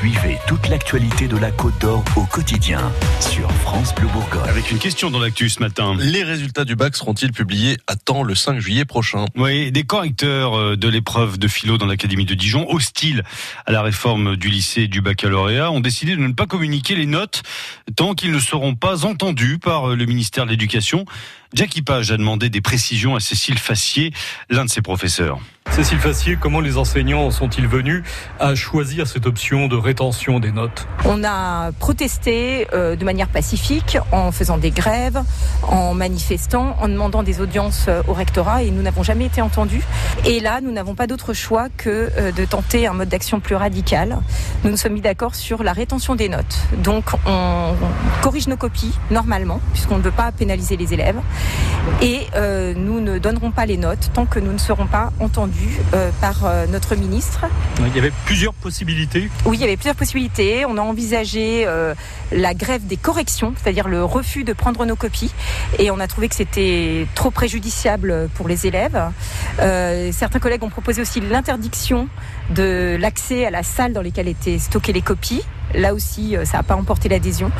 Suivez toute l'actualité de la Côte d'Or au quotidien sur France Bleu Bourgogne. Avec une question dans l'actu ce matin. Les résultats du bac seront-ils publiés à temps le 5 juillet prochain Oui, des correcteurs euh, de l'épreuve de philo dans l'Académie de Dijon, hostiles à la réforme du lycée du baccalauréat, ont décidé de ne pas communiquer les notes tant qu'ils ne seront pas entendus par euh, le ministère de l'Éducation. Jackie Page a demandé des précisions à Cécile Fassier, l'un de ses professeurs. Cécile Fassier, comment les enseignants sont-ils venus à choisir cette option de rétention des notes? On a protesté euh, de manière pacifique en faisant des grèves, en manifestant, en demandant des audiences euh, au rectorat et nous n'avons jamais été entendus. Et là, nous n'avons pas d'autre choix que euh, de tenter un mode d'action plus radical. Nous nous sommes mis d'accord sur la rétention des notes. Donc on, corrige nos copies normalement, puisqu'on ne veut pas pénaliser les élèves. Et nous ne donnerons pas les notes tant que nous ne serons pas entendus euh, par euh, notre ministre. Il y avait plusieurs possibilités Oui, il y avait plusieurs possibilités. On a envisagé euh, la grève des corrections, c'est-à-dire le refus de prendre nos copies. Et on a trouvé que c'était trop préjudiciable pour les élèves. certains collègues ont proposé aussi l'interdiction de l'accès à la salle dans laquelle étaient stockées les copies. Là aussi, euh, ça n'a pas emporté l'adhésion.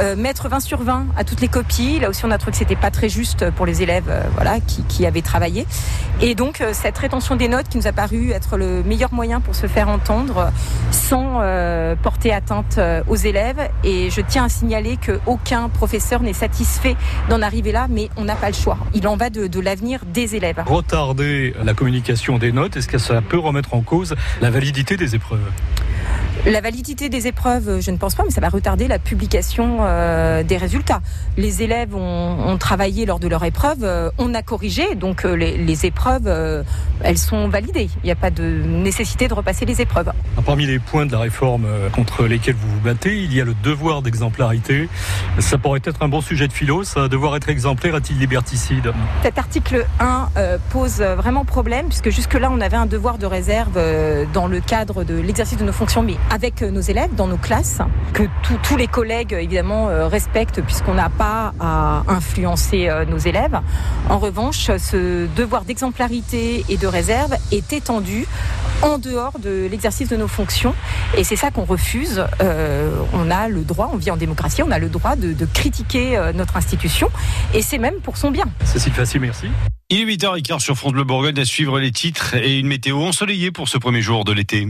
Euh, mettre 20 sur 20 à toutes les copies. Là aussi, on a trouvé que c'était pas très juste pour les élèves, euh, voilà, qui, avaient travaillé. Et donc, cette rétention des notes qui nous a paru être le meilleur moyen pour se faire entendre, sans porter atteinte aux élèves. Et je tiens à signaler qu'aucun professeur n'est satisfait d'en arriver là, mais on n'a pas le choix. Il en va de l'avenir des élèves. Retarder la communication des notes, est-ce que ça peut remettre en cause la validité des épreuves? La validité des épreuves, je ne pense pas, mais ça va retarder la publication euh, des résultats. Les élèves ont, travaillé lors de leur épreuve, euh, on a corrigé, donc euh, les, épreuves, elles sont validées. Il n'y a pas de nécessité de repasser les épreuves. Parmi les points de la réforme contre lesquels vous vous battez, il y a le devoir d'exemplarité. Ça pourrait être un bon sujet de philo, ça. Devoir être exemplaire est-il liberticide Cet article 1 pose vraiment problème, puisque jusque-là, on avait un devoir de réserve dans le cadre de l'exercice de nos fonctions, mais avec nos élèves dans nos classes, que tous les collègues évidemment euh, respectent puisqu'on n'a pas à influencer euh, nos élèves. En revanche, ce devoir d'exemplarité et de réserve est étendu en dehors de l'exercice de nos fonctions et c'est ça qu'on refuse. Euh, on a le droit, on vit en démocratie, on a le droit de, critiquer notre institution et c'est même pour son bien. Cécile facile, merci. Il est 8h15 sur France Bleu Bourgogne à suivre les titres et une météo ensoleillée pour ce premier jour de l'été.